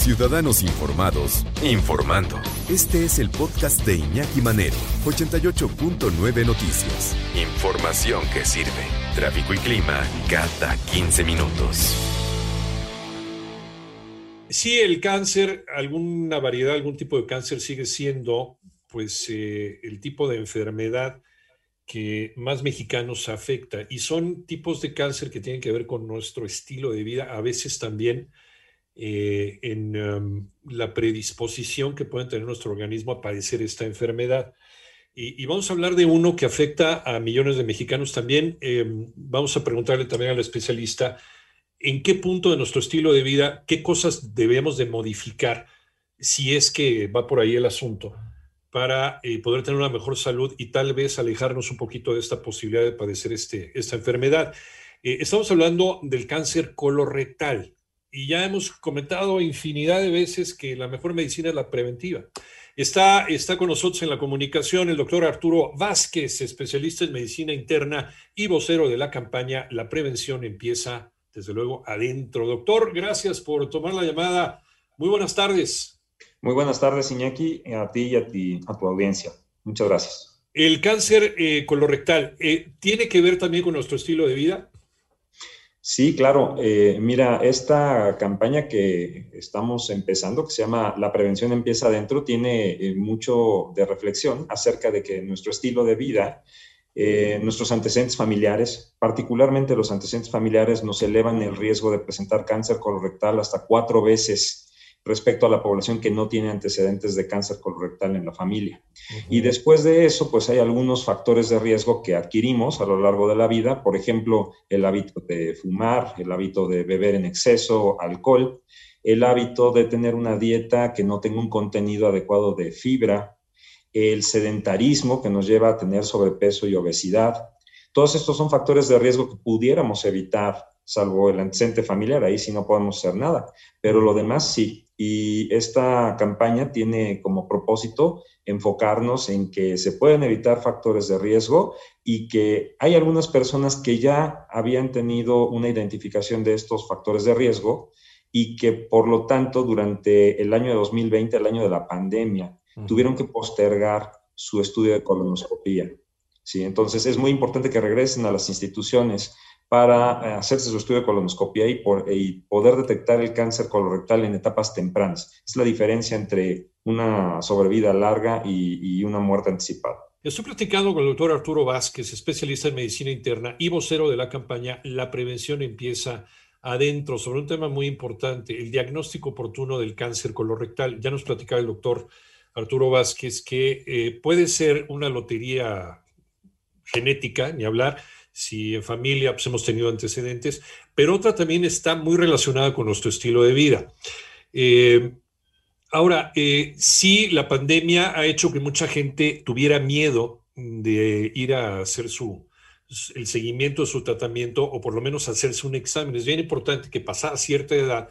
Ciudadanos Informados, informando. Este es el podcast de Iñaki Manero, 88.9 Noticias. Información que sirve. Tráfico y clima cada 15 minutos. Sí, el cáncer, alguna variedad, algún tipo de cáncer sigue siendo pues eh, el tipo de enfermedad que más mexicanos afecta y son tipos de cáncer que tienen que ver con nuestro estilo de vida, a veces también eh, en um, la predisposición que puede tener nuestro organismo a padecer esta enfermedad. Y, vamos a hablar de uno que afecta a millones de mexicanos también. Em, vamos a preguntarle también al especialista en qué punto de nuestro estilo de vida, qué cosas debemos de modificar si es que va por ahí el asunto para eh, poder tener una mejor salud y tal vez alejarnos un poquito de esta posibilidad de padecer este, esta enfermedad. Eh, estamos hablando del cáncer colorectal y ya hemos comentado infinidad de veces que la mejor medicina es la preventiva. Está, está con nosotros en la comunicación el doctor Arturo Vázquez, especialista en medicina interna y vocero de la campaña La prevención empieza, desde luego, adentro. Doctor, gracias por tomar la llamada. Muy buenas tardes. Muy buenas tardes, Iñaki, a ti y a, ti, a tu audiencia. Muchas gracias. El cáncer eh, colorectal, eh, ¿tiene que ver también con nuestro estilo de vida? Sí, claro. Eh, mira, esta campaña que estamos empezando, que se llama La prevención empieza adentro, tiene eh, mucho de reflexión acerca de que nuestro estilo de vida, nuestros antecedentes familiares, particularmente los antecedentes familiares, nos elevan el riesgo de presentar cáncer colorectal hasta cuatro veces respecto a la población que no tiene antecedentes de cáncer colorectal en la familia. Y después de eso, pues hay algunos factores de riesgo que adquirimos a lo largo de la vida, por ejemplo, el hábito de fumar, el hábito de beber en exceso, alcohol, el hábito de tener una dieta que no tenga un contenido adecuado de fibra, el sedentarismo que nos lleva a tener sobrepeso y obesidad. Todos estos son factores de riesgo que pudiéramos evitar salvo el antecedente familiar, ahí sí no podemos hacer nada, pero lo demás sí. Y esta campaña tiene como propósito enfocarnos en que se pueden evitar factores de riesgo y que hay algunas personas que ya habían tenido una identificación de estos factores de riesgo y que por lo tanto durante el año de 2020, el año de la pandemia, tuvieron que postergar su estudio de colonoscopía. ¿sí? Entonces es muy importante que regresen a las instituciones para eh, hacerse su estudio de colonoscopia y, poder detectar el cáncer colorectal en etapas tempranas. Es la diferencia entre una sobrevida larga y, una muerte anticipada. Estoy platicando con el doctor Arturo Vázquez, especialista en medicina interna y vocero de la campaña La prevención empieza adentro, sobre un tema muy importante, el diagnóstico oportuno del cáncer colorectal. Ya nos platicaba el doctor Arturo Vázquez que eh, puede ser una lotería genética, ni hablar, si en familia pues, hemos tenido antecedentes, pero otra también está muy relacionada con nuestro estilo de vida. Eh, ahora, eh, sí, la pandemia ha hecho que mucha gente tuviera miedo de ir a hacer su, el seguimiento de su tratamiento o por lo menos hacerse un examen. Es bien importante que pasada cierta edad,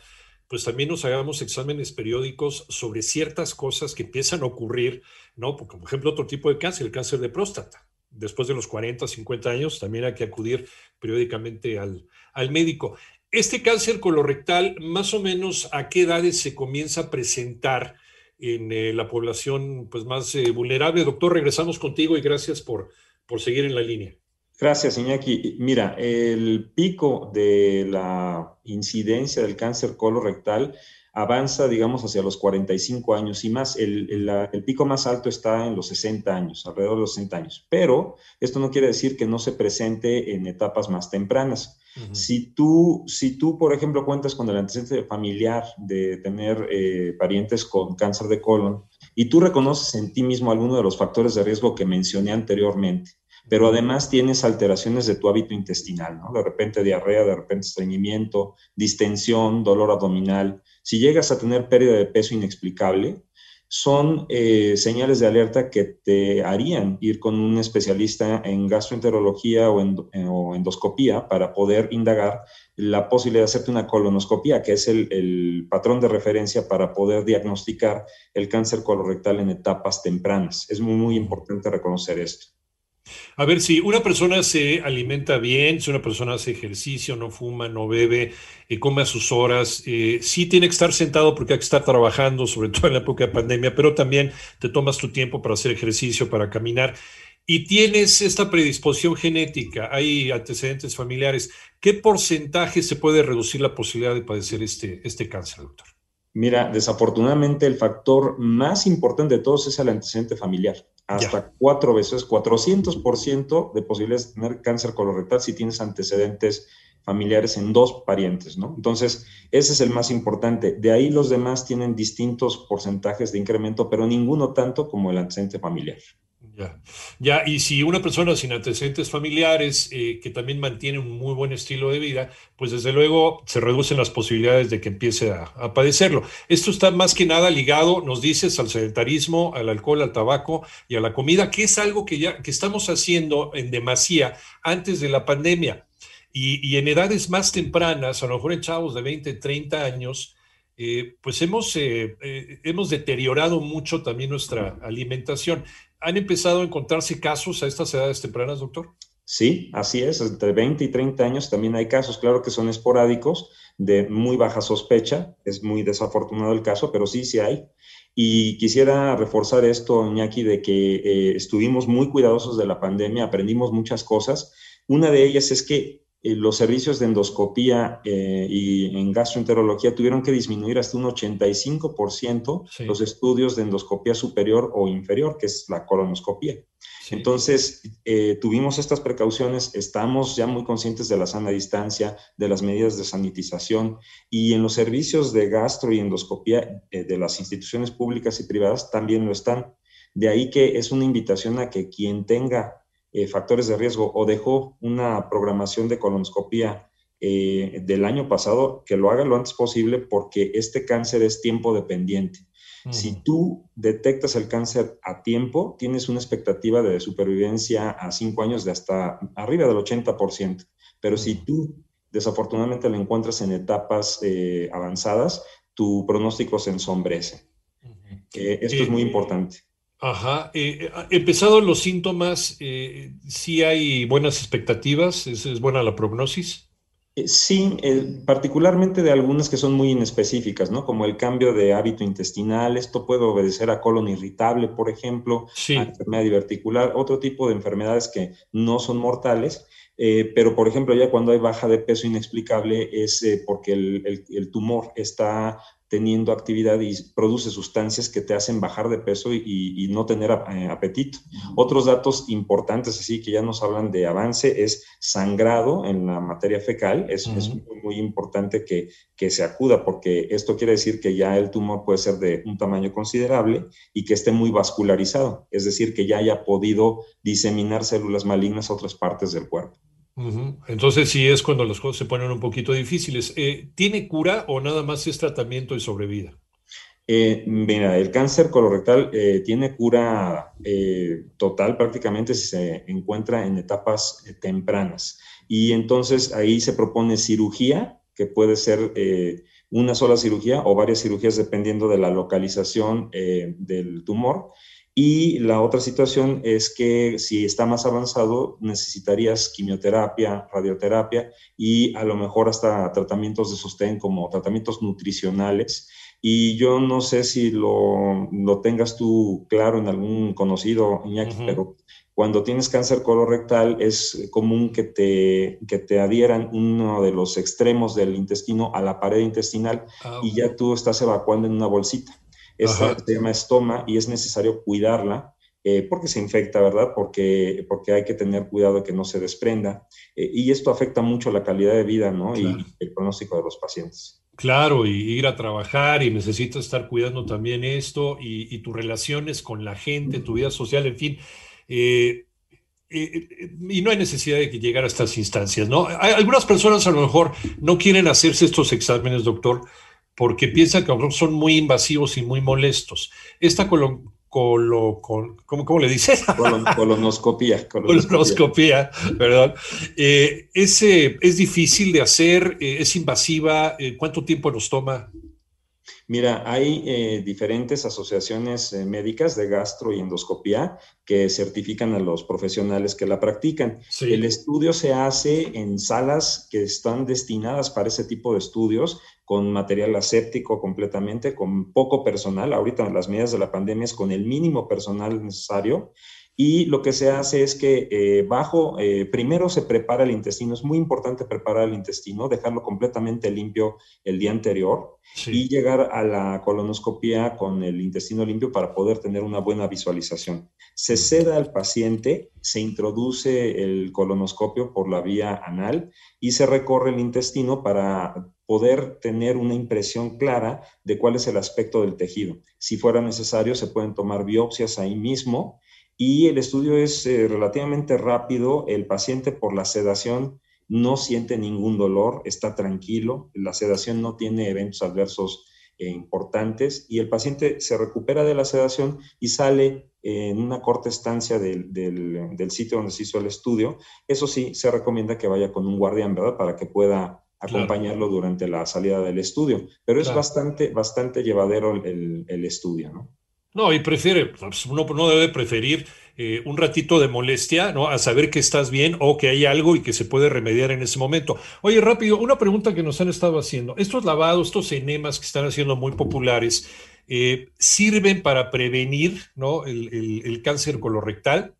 pues también nos hagamos exámenes periódicos sobre ciertas cosas que empiezan a ocurrir, ¿no? Por ejemplo, otro tipo de cáncer, el cáncer de próstata después de los 40, 50 años, también hay que acudir periódicamente al, médico. Este cáncer colorectal, más o menos, ¿a qué edades se comienza a presentar en eh, la población pues, más eh, vulnerable? Doctor, regresamos contigo y gracias por, por seguir en la línea. Gracias, Iñaki. Mira, el pico de la incidencia del cáncer colorectal avanza, digamos, hacia los 45 años y más. El, pico más alto está en los 60 años, alrededor de los 60 años. Pero esto no quiere decir que no se presente en etapas más tempranas. si, tú, si tú, por ejemplo, cuentas con el antecedente familiar de tener eh, parientes con cáncer de colon y tú reconoces en ti mismo alguno de los factores de riesgo que mencioné anteriormente, pero además tienes alteraciones de tu hábito intestinal, ¿no? De repente diarrea, de repente estreñimiento, distensión, dolor abdominal, si llegas a tener pérdida de peso inexplicable, son eh, señales de alerta que te harían ir con un especialista en gastroenterología o, en, endoscopía para poder indagar la posibilidad de hacerte una colonoscopía, que es el, patrón de referencia para poder diagnosticar el cáncer colorectal en etapas tempranas. Es muy, muy importante reconocer esto. A ver, si una persona se alimenta bien, si una persona hace ejercicio, no fuma, no bebe, eh, come a sus horas, eh, sí tiene que estar sentado porque hay que estar trabajando, sobre todo en la época de pandemia, pero también te tomas tu tiempo para hacer ejercicio, para caminar y tienes esta predisposición genética, hay antecedentes familiares, ¿qué porcentaje se puede reducir la posibilidad de padecer este, este cáncer, doctor? Mira, desafortunadamente el factor más importante de todos es el antecedente familiar. Hasta cuatro veces, 400% de posibilidades de tener cáncer colorectal si tienes antecedentes familiares en dos parientes, ¿no? Entonces, ese es el más importante. De ahí los demás tienen distintos porcentajes de incremento, pero ninguno tanto como el antecedente familiar. Ya, ya, y si una persona sin antecedentes familiares eh, que también mantiene un muy buen estilo de vida, pues desde luego se reducen las posibilidades de que empiece a, padecerlo. Esto está más que nada ligado, nos dices, al sedentarismo, al alcohol, al tabaco y a la comida, que es algo que ya que estamos haciendo en demasía antes de la pandemia. Y, en edades más tempranas, a lo mejor en chavos de 20, 30 años, eh, pues hemos, eh, hemos deteriorado mucho también nuestra alimentación. ¿Han empezado a encontrarse casos a estas edades tempranas, doctor? Sí, así es. Entre 20 y 30 años también hay casos, claro que son esporádicos, de muy baja sospecha. Es muy desafortunado el caso, pero sí, sí hay. Y quisiera reforzar esto, Iñaki, de que eh, estuvimos muy cuidadosos de la pandemia, aprendimos muchas cosas. Una de ellas es que eh, los servicios de endoscopía eh, y en gastroenterología tuvieron que disminuir hasta un 85% los estudios de endoscopía superior o inferior, que es la colonoscopía. Entonces, eh, tuvimos estas precauciones, estamos ya muy conscientes de la sana distancia, de las medidas de sanitización y en los servicios de gastro y endoscopía de las instituciones públicas y privadas también lo están. De ahí que es una invitación a que quien tenga eh, factores de riesgo o dejó una programación de colonoscopía eh, del año pasado, que lo haga lo antes posible porque este cáncer es tiempo dependiente. Si tú detectas el cáncer a tiempo, tienes una expectativa de supervivencia a cinco años de hasta arriba del 80%. Pero si tú desafortunadamente lo encuentras en etapas eh, avanzadas, tu pronóstico se ensombrece. esto es muy importante. Ajá. Eh, eh empezados los síntomas, eh, ¿sí hay buenas expectativas? ¿Es, buena la prognosis? Eh, sí, particularmente de algunas que son muy inespecíficas, ¿no? Como el cambio de hábito intestinal, esto puede obedecer a colon irritable, por ejemplo, a enfermedad diverticular, otro tipo de enfermedades que no son mortales, pero por ejemplo ya cuando hay baja de peso inexplicable es porque el, el, tumor está teniendo actividad y produce sustancias que te hacen bajar de peso y, no tener eh, apetito. Otros datos importantes, así que ya nos hablan de avance, es sangrado en la materia fecal. Es, muy, importante que, que, se acuda porque esto quiere decir que ya el tumor puede ser de un tamaño considerable y que esté muy vascularizado, es decir, que ya haya podido diseminar células malignas a otras partes del cuerpo. Entonces sí es cuando las cosas se ponen un poquito difíciles. Eh, ¿Tiene cura o nada más es tratamiento y sobrevida? Eh, mira, el cáncer colorectal eh, tiene cura total prácticamente si se encuentra en etapas tempranas. Y entonces ahí se propone cirugía, que puede ser una sola cirugía o varias cirugías dependiendo de la localización del tumor. Y la otra situación es que si está más avanzado, necesitarías quimioterapia, radioterapia y a lo mejor hasta tratamientos de sostén como tratamientos nutricionales. Y yo no sé si lo, lo tengas tú claro en algún conocido, Iñaki, pero cuando tienes cáncer colorectal es común que te, que te adhieran uno de los extremos del intestino a la pared intestinal ah, y ya tú estás evacuando en una bolsita. Esta se llama estoma y es necesario cuidarla eh, porque se infecta, ¿verdad? Porque, porque hay que tener cuidado de que no se desprenda. Eh, y esto afecta mucho la calidad de vida, ¿no? Y el pronóstico de los pacientes. Claro, y ir a trabajar y necesitas estar cuidando también esto y, tus relaciones con la gente, tu vida social, en fin. Eh, y no hay necesidad de que llegar a estas instancias, ¿no? Hay, algunas personas a lo mejor no quieren hacerse estos exámenes, doctor, porque piensan que son muy invasivos y muy molestos. Esta colo, colo, ¿cómo, le dices? colonoscopía. Colonoscopía, perdón. Eh, es, es, difícil de hacer, eh, es invasiva. Eh, ¿Cuánto tiempo nos toma? Mira, hay eh, diferentes asociaciones eh, médicas de gastro y endoscopía que certifican a los profesionales que la practican. El estudio se hace en salas que están destinadas para ese tipo de estudios, con material aséptico completamente, con poco personal. Ahorita las medidas de la pandemia es con el mínimo personal necesario y lo que se hace es que eh, bajo, eh, primero se prepara el intestino, es muy importante preparar el intestino, dejarlo completamente limpio el día anterior y llegar a la colonoscopia con el intestino limpio para poder tener una buena visualización. Se seda al paciente, se introduce el colonoscopio por la vía anal y se recorre el intestino para poder tener una impresión clara de cuál es el aspecto del tejido. Si fuera necesario, se pueden tomar biopsias ahí mismo y el estudio es eh, relativamente rápido. El paciente por la sedación no siente ningún dolor, está tranquilo, la sedación no tiene eventos adversos eh, importantes y el paciente se recupera de la sedación y sale en una corta estancia del, del, sitio donde se hizo el estudio. Eso sí, se recomienda que vaya con un guardián, ¿verdad? Para que pueda acompañarlo durante la salida del estudio. Pero es bastante, bastante llevadero el, el estudio, ¿no? No, y prefiere, pues, uno no debe preferir eh, un ratito de molestia, ¿no? A saber que estás bien o que hay algo y que se puede remediar en ese momento. Oye, rápido, una pregunta que nos han estado haciendo. Estos lavados, estos enemas que están haciendo muy populares, eh, ¿sirven para prevenir el cáncer colorectal?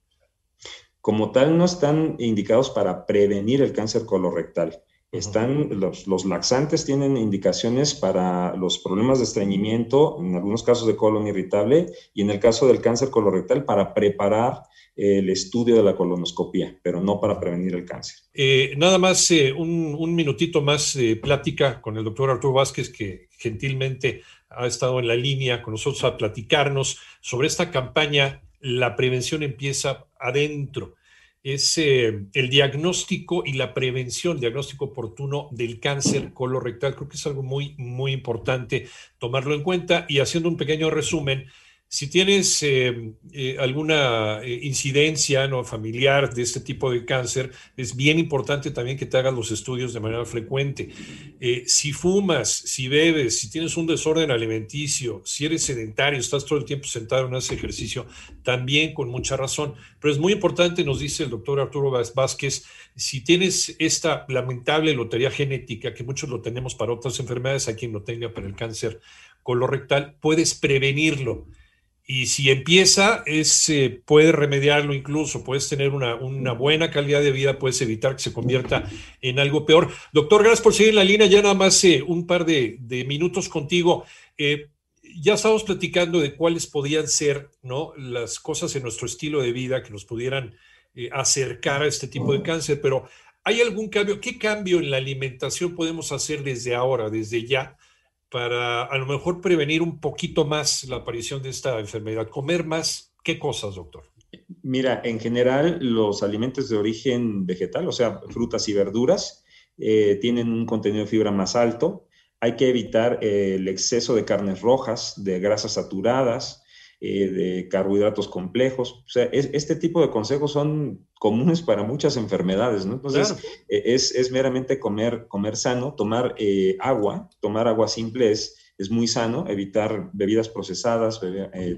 Como tal, no están indicados para prevenir el cáncer colorectal. Están, los, los, laxantes tienen indicaciones para los problemas de estreñimiento, en algunos casos de colon irritable, y en el caso del cáncer colorectal para preparar el estudio de la colonoscopia, pero no para prevenir el cáncer. Eh, nada más eh, un, un, minutito más de plática con el doctor Arturo Vázquez, que gentilmente ha estado en la línea con nosotros a platicarnos sobre esta campaña. La prevención empieza adentro es eh, el diagnóstico y la prevención, diagnóstico oportuno del cáncer colorectal. Creo que es algo muy, muy importante tomarlo en cuenta. Y haciendo un pequeño resumen, si tienes eh, eh, alguna eh, incidencia ¿no? familiar de este tipo de cáncer, es bien importante también que te hagas los estudios de manera frecuente. si fumas, si bebes, si tienes un desorden alimenticio, si eres sedentario, estás todo el tiempo sentado, no haces ejercicio, también con mucha razón. Pero es muy importante, nos dice el doctor Arturo Vázquez, si tienes esta lamentable lotería genética, que muchos lo tenemos para otras enfermedades, a quien lo tenga para el cáncer colorectal, puedes prevenirlo y si empieza, es, eh, puedes remediarlo incluso, puedes tener una, buena calidad de vida, puedes evitar que se convierta en algo peor. Doctor, gracias por seguir en la línea, ya nada más eh, un par de, minutos contigo. Eh, ya estamos platicando de cuáles podían ser ¿no? las cosas en nuestro estilo de vida que nos pudieran acercar a este tipo de cáncer, pero ¿hay algún cambio? ¿Qué cambio en la alimentación podemos hacer desde ahora, desde ya? Para a lo mejor prevenir un poquito más la aparición de esta enfermedad? ¿Comer más? ¿Qué cosas, doctor? Mira, en general los alimentos de origen vegetal, o sea, frutas y verduras, eh, tienen un contenido de fibra más alto. Hay que evitar eh, el exceso de carnes rojas, de grasas saturadas, eh, de carbohidratos complejos. O sea, este tipo de consejos son comunes para muchas enfermedades, ¿no? Entonces, eh, es, meramente comer, comer sano, tomar eh, agua, tomar agua simple es, es muy sano, evitar bebidas procesadas,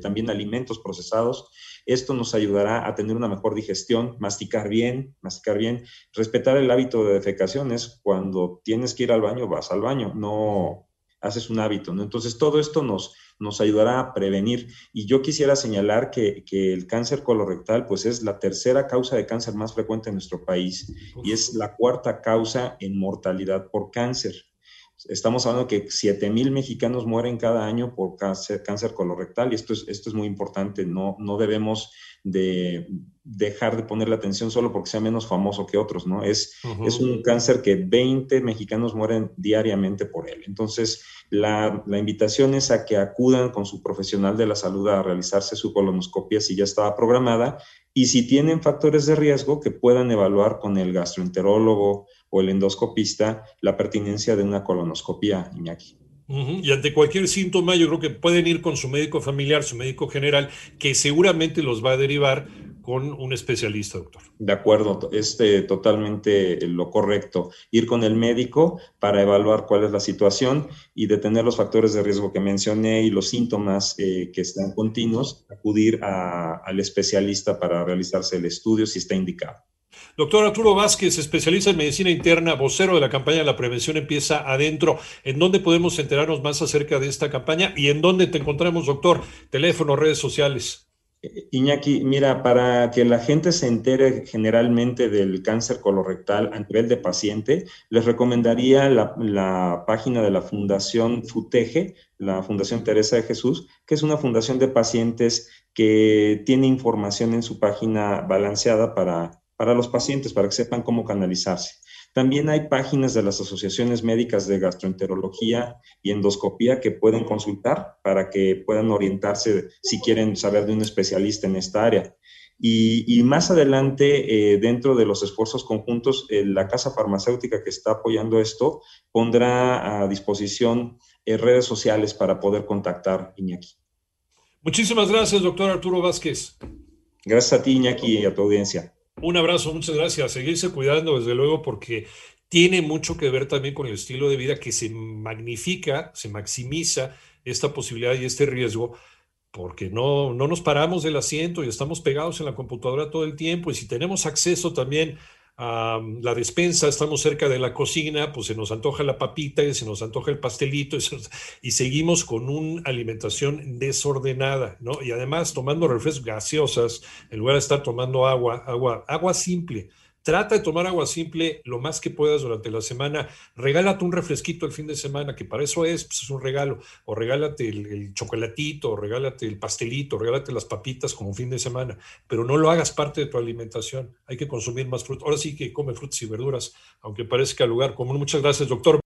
también alimentos procesados. Esto nos ayudará a tener una mejor digestión, masticar bien, masticar bien, respetar el hábito de defecación es cuando tienes que ir al baño, vas al baño, no haces un hábito, ¿no? Entonces, todo esto nos, nos ayudará a prevenir. Y yo quisiera señalar que, el cáncer colorectal, pues es la tercera causa de cáncer más frecuente en nuestro país y es la cuarta causa en mortalidad por cáncer. Estamos hablando que 7 mil mexicanos mueren cada año por cáncer, cáncer colorectal y esto es, esto es muy importante. No, no debemos de dejar de ponerle atención solo porque sea menos famoso que otros, ¿no? Es, es un cáncer que 20 mexicanos mueren diariamente por él. Entonces, la, la, invitación es a que acudan con su profesional de la salud a realizarse su colonoscopia si ya estaba programada y si tienen factores de riesgo que puedan evaluar con el gastroenterólogo o el endoscopista la pertinencia de una colonoscopia, Iñaki. Y ante cualquier síntoma, yo creo que pueden ir con su médico familiar, su médico general, que seguramente los va a derivar con un especialista, doctor. De acuerdo, es eh, totalmente lo correcto. Ir con el médico para evaluar cuál es la situación y detener los factores de riesgo que mencioné y los síntomas eh, que están continuos, acudir al especialista para realizarse el estudio si está indicado. Doctor Arturo Vázquez, especialista en medicina interna, vocero de la campaña de la prevención empieza adentro. ¿En dónde podemos enterarnos más acerca de esta campaña y en dónde te encontramos, doctor? Teléfono, redes sociales. Iñaki, mira, para que la gente se entere generalmente del cáncer colorectal a nivel de paciente, les recomendaría la, página de la Fundación FUTEGE, la Fundación Teresa de Jesús, que es una fundación de pacientes que tiene información en su página balanceada para, para los pacientes, para que sepan cómo canalizarse. También hay páginas de las asociaciones médicas de gastroenterología y endoscopía que pueden consultar para que puedan orientarse si quieren saber de un especialista en esta área. Y, más adelante, eh, dentro de los esfuerzos conjuntos, eh, la casa farmacéutica que está apoyando esto pondrá a disposición eh, redes sociales para poder contactar Iñaki. Muchísimas gracias, doctor Arturo Vázquez. Gracias a ti, Iñaki, y a tu audiencia. Un abrazo, muchas gracias. Seguirse cuidando, desde luego, porque tiene mucho que ver también con el estilo de vida que se magnifica, se maximiza esta posibilidad y este riesgo, porque no, no nos paramos del asiento y estamos pegados en la computadora todo el tiempo. Y si tenemos acceso también la despensa, estamos cerca de la cocina, pues se nos antoja la papita y se nos antoja el pastelito y, seguimos con una alimentación desordenada, ¿no? Y además tomando refrescos gaseosas en lugar de estar tomando agua, agua, agua simple. Trata de tomar agua simple lo más que puedas durante la semana. Regálate un refresquito el fin de semana, que para eso es, pues es un regalo. O regálate el, chocolatito, o regálate el pastelito, o regálate las papitas como fin de semana. Pero no lo hagas parte de tu alimentación. Hay que consumir más fruta. Ahora sí que come frutas y verduras, aunque parezca lugar común. Muchas gracias, doctor.